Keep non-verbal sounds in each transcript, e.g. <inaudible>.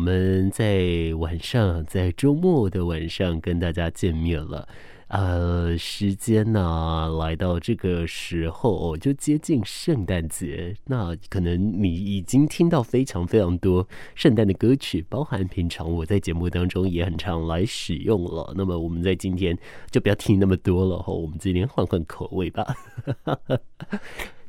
我们在晚上，在周末的晚上跟大家见面了。呃，时间呢、来到这个时候就接近圣诞节。那可能你已经听到非常非常多圣诞的歌曲，包含平常我在节目当中也很常来使用了。那么我们在今天就不要听那么多了，我们今天换换口味吧。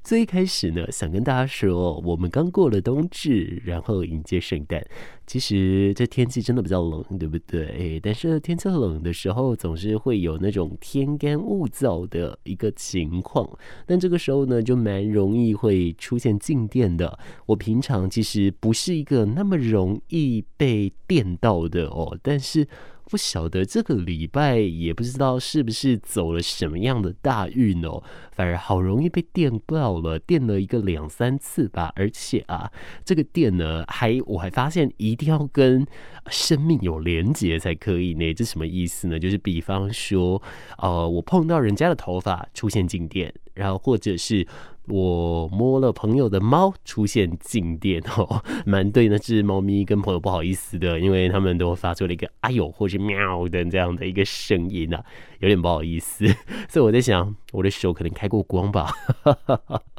最开始呢，想跟大家说，我们刚过了冬至，然后迎接圣诞。其实这天气真的比较冷，对不对？但是天气冷的时候，总是会有那种天干物燥的一个情况。但这个时候呢，就蛮容易会出现静电的。我平常其实不是一个那么容易被电到的哦，但是。不晓得这个礼拜也不知道是不是走了什么样的大运哦，反而好容易被电到了，电了一个两三次吧。而且啊，这个电呢，还我还发现一定要跟生命有连结才可以呢。这什么意思呢？就是比方说，呃，我碰到人家的头发出现静电，然后或者是。我摸了朋友的猫，出现静电哦，<laughs> 蛮对那只猫咪跟朋友不好意思的，因为他们都发出了一个“哎呦”或是“喵”的这样的一个声音啊，有点不好意思。<laughs> 所以我在想，我的手可能开过光吧。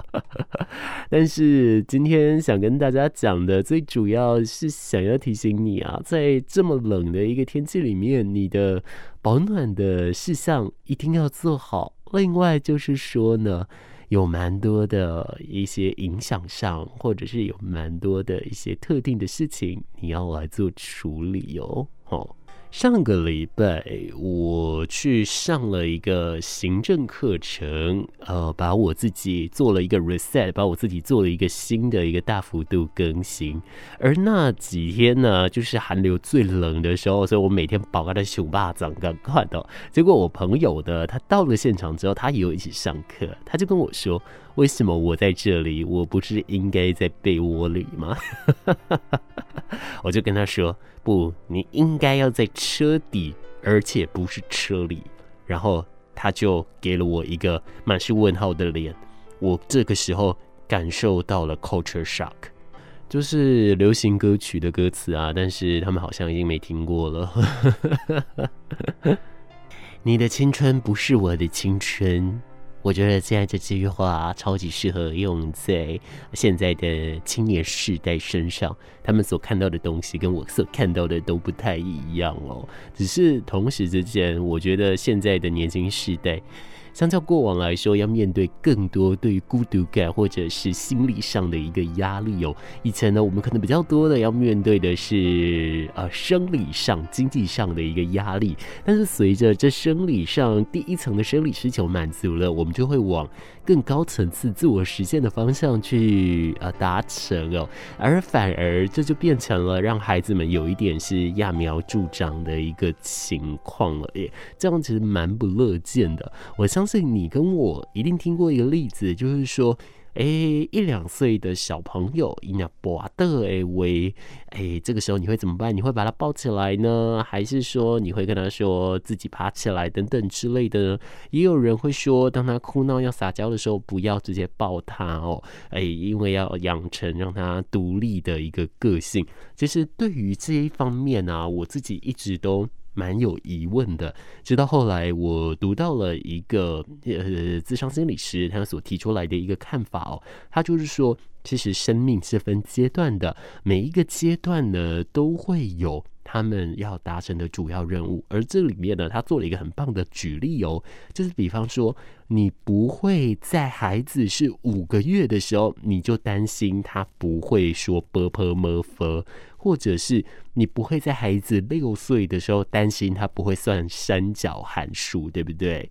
<laughs> 但是今天想跟大家讲的，最主要是想要提醒你啊，在这么冷的一个天气里面，你的保暖的事项一定要做好。另外就是说呢。有蛮多的一些影响上，或者是有蛮多的一些特定的事情，你要来做处理哦。哦。上个礼拜我去上了一个行政课程，呃，把我自己做了一个 reset，把我自己做了一个新的一个大幅度更新。而那几天呢，就是寒流最冷的时候，所以我每天饱个的熊巴掌，赶快的。结果我朋友的他到了现场之后，他也有一起上课，他就跟我说。为什么我在这里？我不是应该在被窝里吗？<laughs> 我就跟他说：“不，你应该要在车底，而且不是车里。”然后他就给了我一个满是问号的脸。我这个时候感受到了 culture shock，就是流行歌曲的歌词啊，但是他们好像已经没听过了。<laughs> 你的青春不是我的青春。我觉得现在这句话超级适合用在现在的青年世代身上，他们所看到的东西跟我所看到的都不太一样哦。只是同时之间，我觉得现在的年轻世代。相较过往来说，要面对更多对于孤独感或者是心理上的一个压力哦。以前呢，我们可能比较多的要面对的是呃生理上、经济上的一个压力，但是随着这生理上第一层的生理需求满足了，我们就会往更高层次自我实现的方向去呃达成哦。而反而这就变成了让孩子们有一点是揠苗助长的一个情况了耶，这样其实蛮不乐见的。我相。信你跟我一定听过一个例子，就是说，哎，一两岁的小朋友，一两波的哎喂，哎，这个时候你会怎么办？你会把他抱起来呢，还是说你会跟他说自己爬起来等等之类的？也有人会说，当他哭闹要撒娇的时候，不要直接抱他哦，哎，因为要养成让他独立的一个个性。其实对于这一方面啊，我自己一直都。蛮有疑问的，直到后来我读到了一个呃，自伤心理师他所提出来的一个看法哦，他就是说，其实生命是分阶段的每一个阶段呢都会有他们要达成的主要任务而这里面呢他做了一个很棒的举例哦。就是比方说你不会在孩子是五个月的时候你就担心他不会说 bpmf 或者是你不会在孩子六岁的时候担心他不会算三角函数对不对？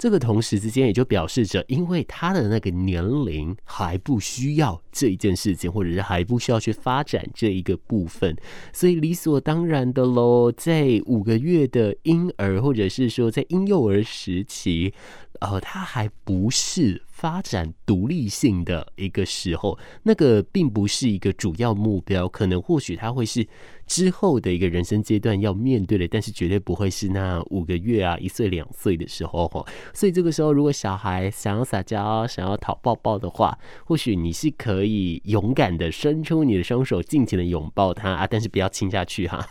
这个同时之间也就表示着，因为他的那个年龄还不需要这一件事情，或者是还不需要去发展这一个部分，所以理所当然的喽，在五个月的婴儿，或者是说在婴幼儿时期，呃，他还不是。发展独立性的一个时候，那个并不是一个主要目标，可能或许他会是。之后的一个人生阶段要面对的，但是绝对不会是那五个月啊、一岁两岁的时候哈。所以这个时候，如果小孩想要撒娇、想要讨抱抱的话，或许你是可以勇敢的伸出你的双手，尽情的拥抱他啊，但是不要亲下去哈。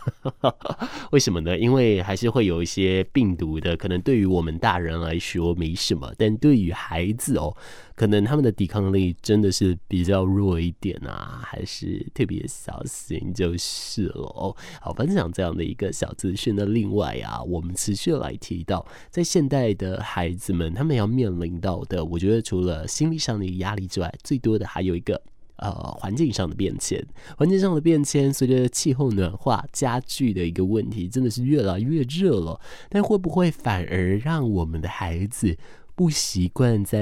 <laughs> 为什么呢？因为还是会有一些病毒的，可能对于我们大人来说没什么，但对于孩子哦。可能他们的抵抗力真的是比较弱一点啊，还是特别小心就是了哦。好，分享这样的一个小资讯。那另外啊，我们持续来提到，在现代的孩子们，他们要面临到的，我觉得除了心理上的压力之外，最多的还有一个呃环境上的变迁。环境上的变迁，随着气候暖化加剧的一个问题，真的是越来越热了。但会不会反而让我们的孩子不习惯在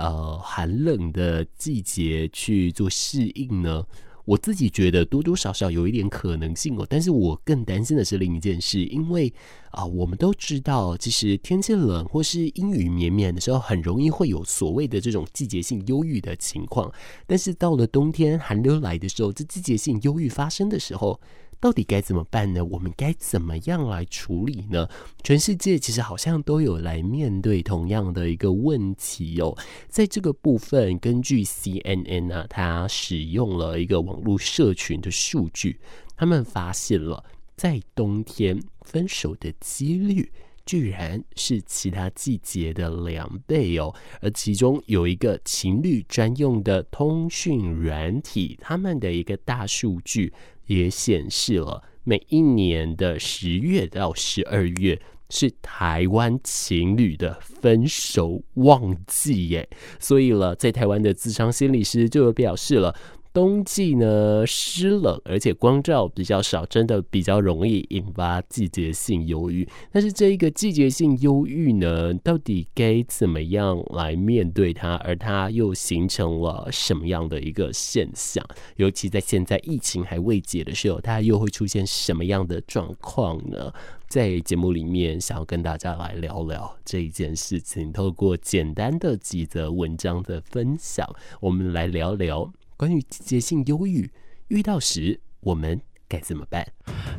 呃寒冷的季节去做适应呢？我自己觉得多多少少有一点可能性哦。但是我更担心的是另一件事，因为啊、我们都知道，其实天气冷或是阴雨绵绵的时候，很容易会有所谓的这种季节性忧郁的情况。但是到了冬天寒流来的时候，这季节性忧郁发生的时候。到底该怎么办呢？我们该怎么样来处理呢？全世界其实好像都有来面对同样的一个问题哦。在这个部分，根据 CNN、啊，它使用了一个网络社群的数据，他们发现了在冬天分手的几率居然是其他季节的两倍哦。而其中有一个情侣专用的通讯软体，他们的一个大数据。也显示了每一年的十月到十二月是台湾情侣的分手旺季耶，所以了，在台湾的咨商心理师就有表示了。冬季呢，湿冷，而且光照比较少，真的比较容易引发季节性忧郁。但是这一个季节性忧郁呢，到底该怎么样来面对它？而它又形成了什么样的一个现象？尤其在现在疫情还未解的时候，它又会出现什么样的状况呢？在节目里面，想要跟大家来聊聊这一件事情。透过简单的几则文章的分享，我们来聊聊。关于季节性忧郁，遇到时我们该怎么办？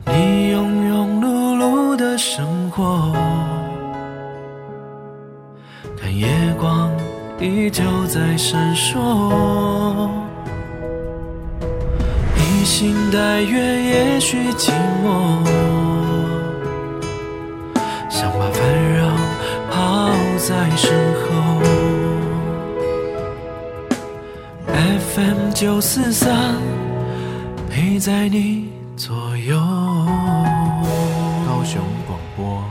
你庸庸碌碌的生活，看夜光依旧在闪烁，披星戴月也许寂寞，想把烦扰抛在身后。FM 九四三，陪在你左右。高雄广播。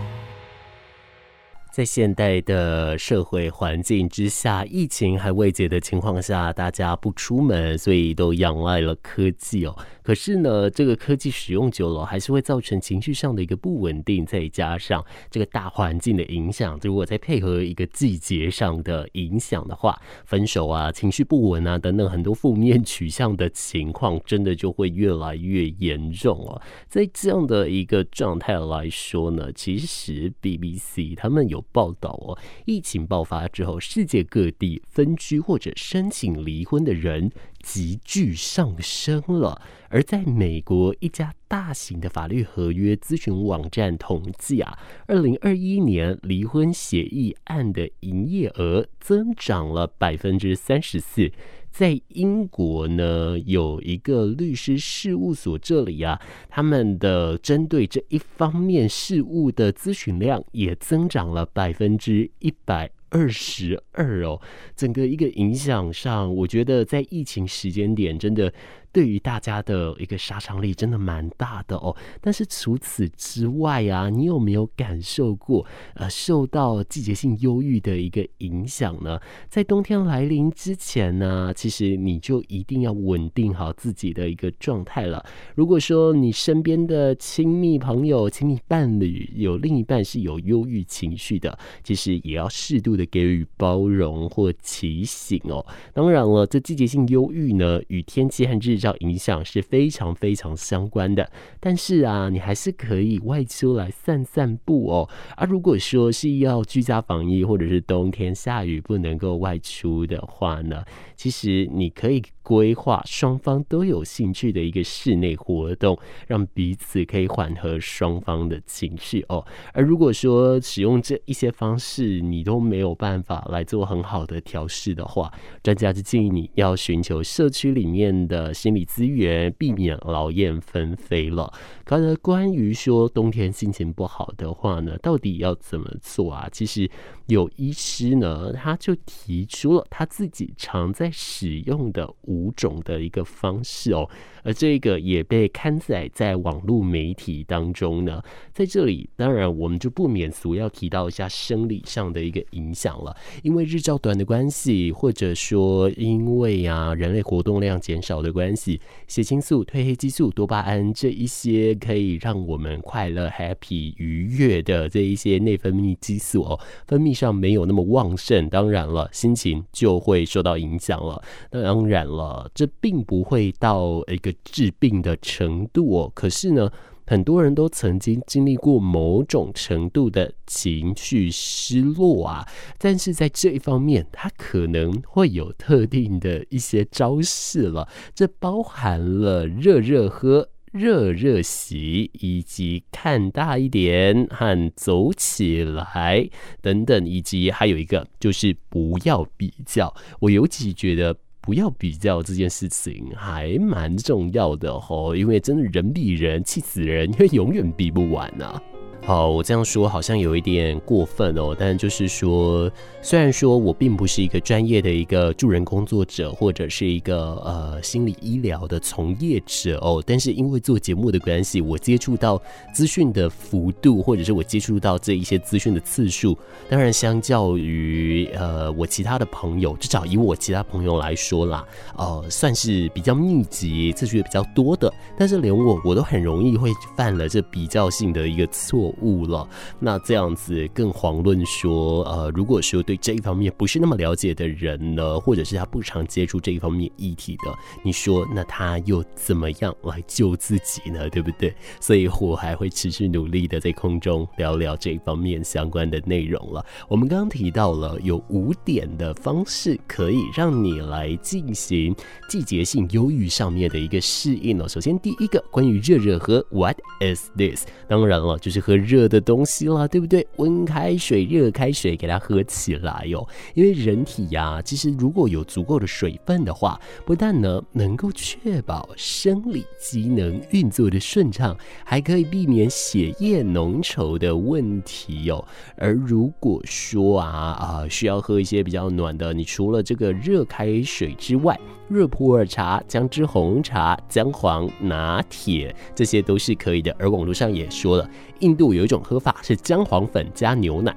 在现代的社会环境之下，疫情还未解的情况下，大家不出门，所以都仰赖了科技哦。可是呢，这个科技使用久了，还是会造成情绪上的一个不稳定，再加上这个大环境的影响，如果再配合一个季节上的影响的话，分手啊、情绪不稳啊等等很多负面取向的情况，真的就会越来越严重哦。在这样的一个状态来说呢，其实 BBC 他们有报道哦，疫情爆发之后，世界各地分居或者申请离婚的人急剧上升了。而在美国一家大型的法律合约咨询网站统计啊，二零二一年离婚协议案的营业额增长了百分之三十四。在英国呢，有一个律师事务所，这里啊，他们的针对这一方面事务的咨询量也增长了百分之一百二十二哦。整个一个影响上，我觉得在疫情时间点，真的。对于大家的一个杀伤力真的蛮大的哦，但是除此之外啊，你有没有感受过呃受到季节性忧郁的一个影响呢？在冬天来临之前呢，其实你就一定要稳定好自己的一个状态了。如果说你身边的亲密朋友、亲密伴侣有另一半是有忧郁情绪的，其实也要适度的给予包容或提醒哦。当然了，这季节性忧郁呢，与天气和日影响是非常非常相关的。但是啊，你还是可以外出来散散步哦。而、啊、如果说是要居家防疫，或者是冬天下雨不能够外出的话呢，其实你可以规划双方都有兴趣的一个室内活动，让彼此可以缓和双方的情绪哦。而如果说使用这一些方式，你都没有办法来做很好的调试的话，专家就建议你要寻求社区里面的心理资源，避免劳燕分飞了。可是关于说冬天心情不好的话呢，到底要怎么做啊？其实有医师呢，他就提出了他自己常在使用的五种的一个方式哦。而这个也被刊载在网络媒体当中呢，在这里当然我们就不免俗要提到一下生理上的一个影响了，因为日照短的关系，或者说因为啊人类活动量减少的关系，血清素、褪黑激素、多巴胺这一些可以让我们快乐、happy、愉悦的这一些内分泌激素哦，分泌上没有那么旺盛，当然了，心情就会受到影响了。那当然了，呃这并不会到一个。治病的程度哦，可是呢，很多人都曾经经历过某种程度的情绪失落啊，但是在这一方面，他可能会有特定的一些招式了。这包含了热热喝、热热洗，以及看大一点和走起来等等，以及还有一个就是不要比较。我尤其觉得。不要比较这件事情还蛮重要的吼，因为真的人比人气死人，因为永远比不完啊。好，我这样说好像有一点过分哦，但就是说，虽然说我并不是一个专业的一个助人工作者，或者是一个呃心理医疗的从业者哦，但是因为做节目的关系，我接触到资讯的幅度，或者是我接触到这一些资讯的次数，当然相较于呃我其他的朋友，至少以我其他朋友来说啦，呃，算是比较密集、次数也比较多的，但是连我我都很容易会犯了这比较性的一个错。误了，那这样子更遑论说，呃，如果说对这一方面不是那么了解的人呢，或者是他不常接触这一方面议题的，你说那他又怎么样来救自己呢？对不对？<laughs> 所以我还会持续努力的在空中聊聊这一方面相关的内容了。我们刚刚提到了有五点的方式可以让你来进行季节性忧郁上面的一个适应了。首先第一个关于热热喝，What is this？当然了，就是喝。热的东西啦，对不对？温开水、热开水，给它喝起来哟。因为人体呀，其实如果有足够的水分的话，不但呢能够确保生理机能运作的顺畅，还可以避免血液浓稠的问题哟。而如果说啊啊需要喝一些比较暖的，你除了这个热开水之外，热普洱茶、姜汁红茶、姜黄拿铁，这些都是可以的。而网络上也说了，印度有一种喝法是姜黄粉加牛奶，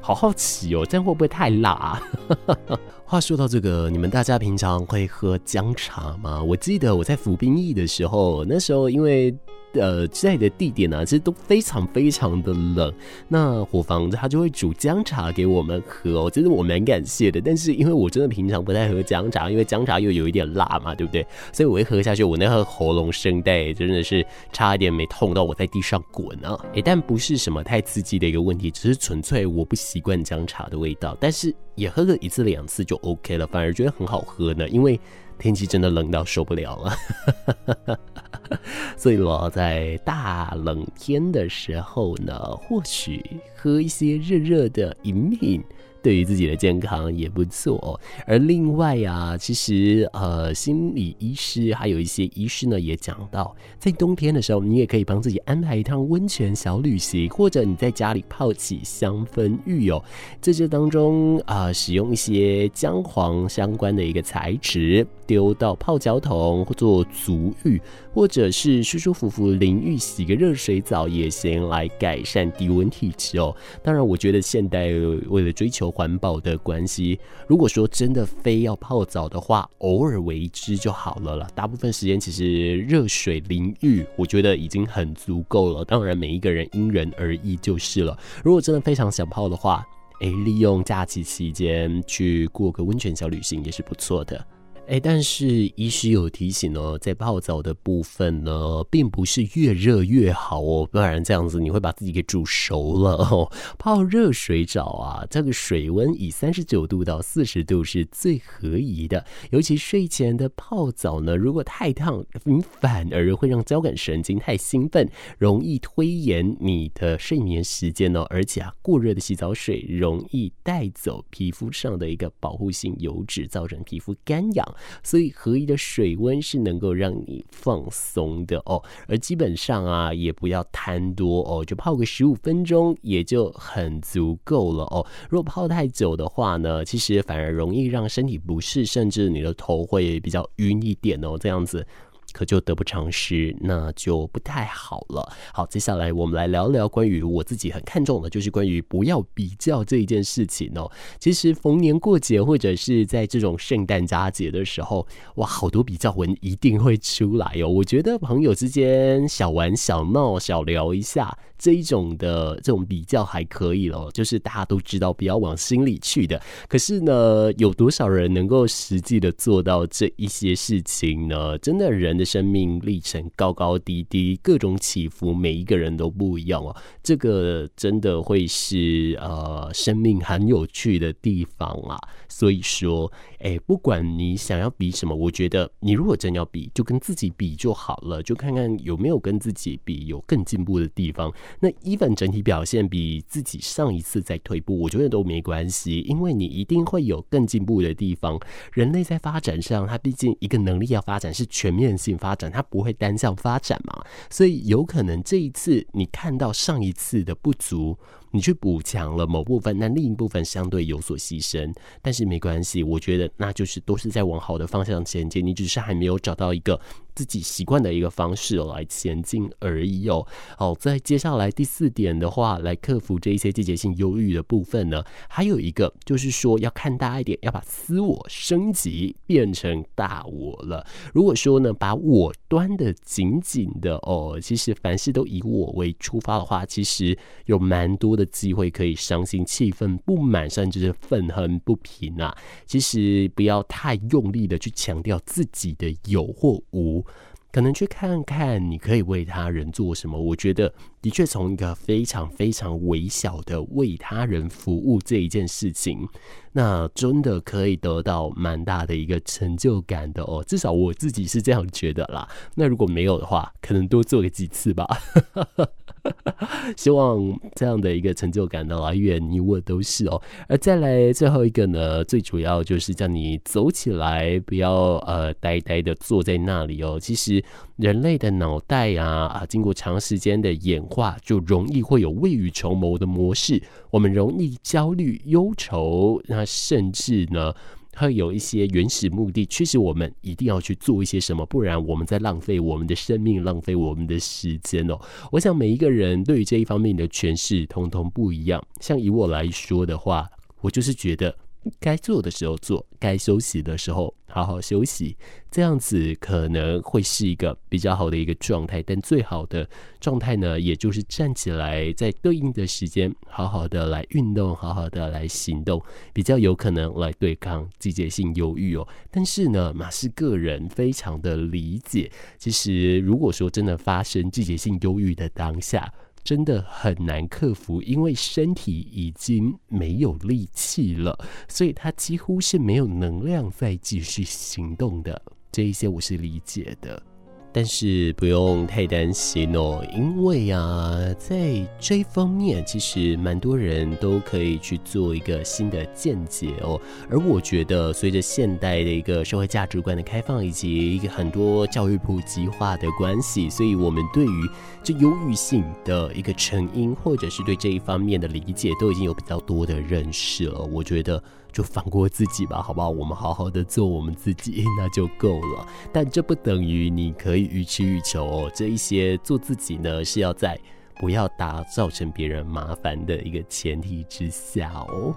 好好奇哦，这样会不会太辣啊？<laughs> 话说到这个，你们大家平常会喝姜茶吗？我记得我在服兵役的时候，那时候因为。呃，在的地点呢、其实都非常非常的冷。那伙房子他就会煮姜茶给我们喝哦，其实我蛮感谢的。但是因为我真的平常不太喝姜茶，因为姜茶又有一点辣嘛，对不对？所以我一喝下去，我那个喉咙声带真的是差一点没痛到我在地上滚啊！诶，但不是什么太刺激的一个问题，只是纯粹我不习惯姜茶的味道。但是也喝个一次两次就 OK 了，反而觉得很好喝呢，因为。天气真的冷到受不了了，<laughs> 所以我在大冷天的时候呢，或许喝一些热热的饮品。对于自己的健康也不错。而另外啊，其实呃，心理医师还有一些医师呢，也讲到，在冬天的时候，你也可以帮自己安排一趟温泉小旅行，或者你在家里泡起香氛浴哦。在这当中啊、使用一些姜黄相关的一个材质，丢到泡脚桶或做足浴，或者是舒舒服服淋浴，洗个热水澡也行，来改善低温体质哦。当然，我觉得现代为了追求环保的关系，如果说真的非要泡澡的话，偶尔为之就好了啦。大部分时间其实热水淋浴，我觉得已经很足够了。当然，每一个人因人而异就是了。如果真的非常想泡的话，诶，利用假期期间去过个温泉小旅行也是不错的。哎，但是医师有提醒哦，在泡澡的部分呢，并不是越热越好哦，不然这样子你会把自己给煮熟了哦。泡热水澡啊，这个水温以三十九度到四十度是最合宜的。尤其睡前的泡澡呢，如果太烫，你反而会让交感神经太兴奋，容易推延你的睡眠时间哦。而且啊，过热的洗澡水容易带走皮肤上的一个保护性油脂，造成皮肤干痒。所以合一的水温是能够让你放松的哦，而基本上啊，也不要贪多哦，就泡个十五分钟也就很足够了哦。如果泡太久的话呢，其实反而容易让身体不适，甚至你的头会比较晕一点哦，这样子。可就得不偿失，那就不太好了。好，接下来我们来聊聊关于我自己很看重的，就是关于不要比较这一件事情哦。其实逢年过节或者是在这种圣诞佳节的时候，哇，好多比较文一定会出来哦。我觉得朋友之间小玩小闹小聊一下。这一种的这种比较还可以咯，就是大家都知道不要往心里去的。可是呢，有多少人能够实际的做到这一些事情呢？真的，人的生命历程高高低低，各种起伏，每一个人都不一样哦。这个真的会是呃，生命很有趣的地方啊。所以说，哎，不管你想要比什么，我觉得你如果真要比，就跟自己比就好了，就看看有没有跟自己比有更进步的地方。那 even 整体表现比自己上一次在退步，我觉得都没关系，因为你一定会有更进步的地方。人类在发展上，它毕竟一个能力要发展是全面性发展，它不会单向发展嘛，所以有可能这一次你看到上一次的不足。你去补强了某部分，那另一部分相对有所牺牲，但是没关系，我觉得那就是都是在往好的方向前进，你只是还没有找到一个自己习惯的一个方式来前进而已哦。好，在接下来第四点的话，来克服这一些季节性忧郁的部分呢，还有一个就是说要看大一点，要把私我升级变成大我了。如果说呢，把我端的紧紧的哦，其实凡事都以我为出发的话，其实有蛮多的。机会可以伤心、气愤、不满，甚至是愤恨不平啊！其实不要太用力的去强调自己的有或无，可能去看看你可以为他人做什么。我觉得，的确从一个非常非常微小的为他人服务这一件事情，那真的可以得到蛮大的一个成就感的哦。至少我自己是这样觉得啦。那如果没有的话，可能多做个几次吧。<laughs> <laughs> 希望这样的一个成就感的来源，你我都是哦。而再来最后一个呢，最主要就是叫你走起来，不要呃呆呆的坐在那里哦。其实人类的脑袋啊啊，经过长时间的演化，就容易会有未雨绸缪的模式。我们容易焦虑、忧愁，那甚至呢。会有一些原始目的，确实我们一定要去做一些什么，不然我们在浪费我们的生命，浪费我们的时间哦。我想每一个人对于这一方面的诠释，通通不一样。像以我来说的话，我就是觉得。该做的时候做，该休息的时候好好休息，这样子可能会是一个比较好的一个状态。但最好的状态呢，也就是站起来，在对应的时间好好的来运动，好好的来行动，比较有可能来对抗季节性忧郁哦。但是呢，马斯个人非常的理解，其实如果说真的发生季节性忧郁的当下，真的很难克服，因为身体已经没有力气了，所以他几乎是没有能量再继续行动的。这一些我是理解的。但是不用太担心哦，因为啊，在这一方面，其实蛮多人都可以去做一个新的见解哦。而我觉得，随着现代的一个社会价值观的开放，以及一个很多教育普及化的关系，所以我们对于这忧郁性的一个成因，或者是对这一方面的理解，都已经有比较多的认识了。我觉得。就放过自己吧，好不好？我们好好的做我们自己，<laughs> 那就够了。但这不等于你可以予取予求哦。这一些做自己呢，是要在不要打造成别人麻烦的一个前提之下哦。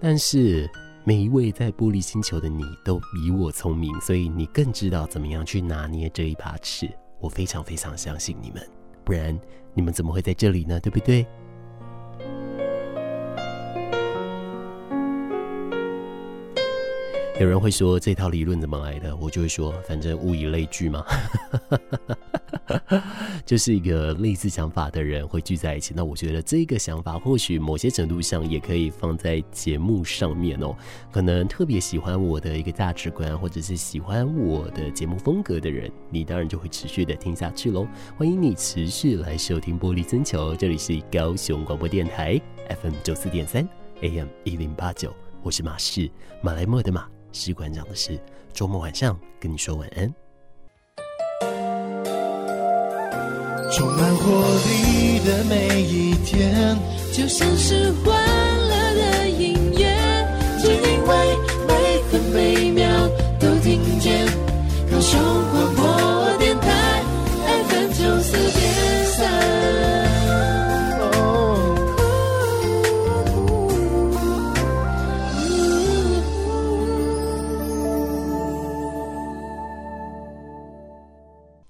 但是每一位在玻璃星球的你都比我聪明，所以你更知道怎么样去拿捏这一把尺。我非常非常相信你们，不然。你们怎么会在这里呢？对不对？有人会说这套理论怎么来的？我就会说，反正物以类聚嘛。<laughs> 就是一个类似想法的人会聚在一起。那我觉得这个想法或许某些程度上也可以放在节目上面哦。可能特别喜欢我的一个价值观，或者是喜欢我的节目风格的人，你当然就会持续的听下去喽。欢迎你持续来收听玻璃增球，这里是高雄广播电台 FM 九四点三 AM 一零八九，我是马氏，马来莫的马，士馆长的事。周末晚上跟你说晚安。充满活力的每一天，就像是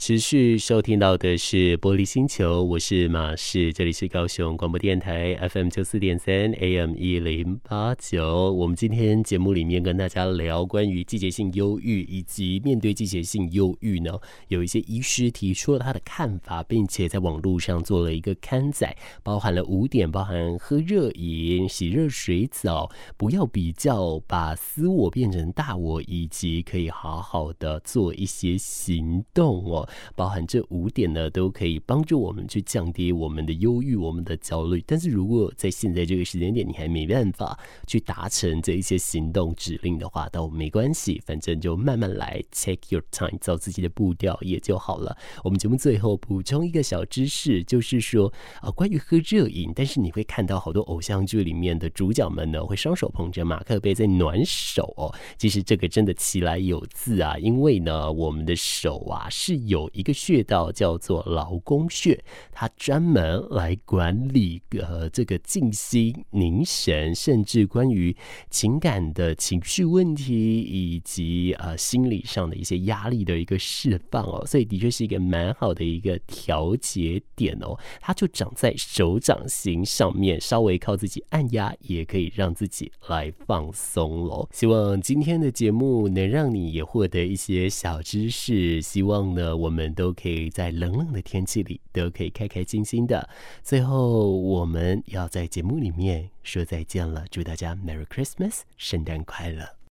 持续收听到的是玻璃星球，我是马士，这里是高雄广播电台 FM 九四点三 AM 一零八九。我们今天节目里面跟大家聊关于季节性忧郁，以及面对季节性忧郁呢，有一些医师提出了他的看法，并且在网络上做了一个刊载，包含了五点，包含喝热饮、洗热水澡，不要比较，把私我变成大我，以及可以好好的做一些行动哦。包含这五点呢，都可以帮助我们去降低我们的忧郁、我们的焦虑。但是如果在现在这个时间点，你还没办法去达成这一些行动指令的话，倒没关系，反正就慢慢来，take your time，照自己的步调也就好了。我们节目最后补充一个小知识，就是说啊，关于喝热饮，但是你会看到好多偶像剧里面的主角们呢，会双手捧着马克杯在暖手哦。其实这个真的起来有自啊，因为呢，我们的手啊是有。一个穴道叫做劳宫穴，它专门来管理呃这个静心凝神，甚至关于情感的情绪问题以及呃心理上的一些压力的一个释放哦，所以的确是一个蛮好的一个调节点哦。它就长在手掌心上面，稍微靠自己按压也可以让自己来放松喽。希望今天的节目能让你也获得一些小知识，希望呢我们。我们都可以在冷冷的天气里都可以开开心心的。最后，我们要在节目里面说再见了，祝大家 Merry Christmas，圣诞快乐。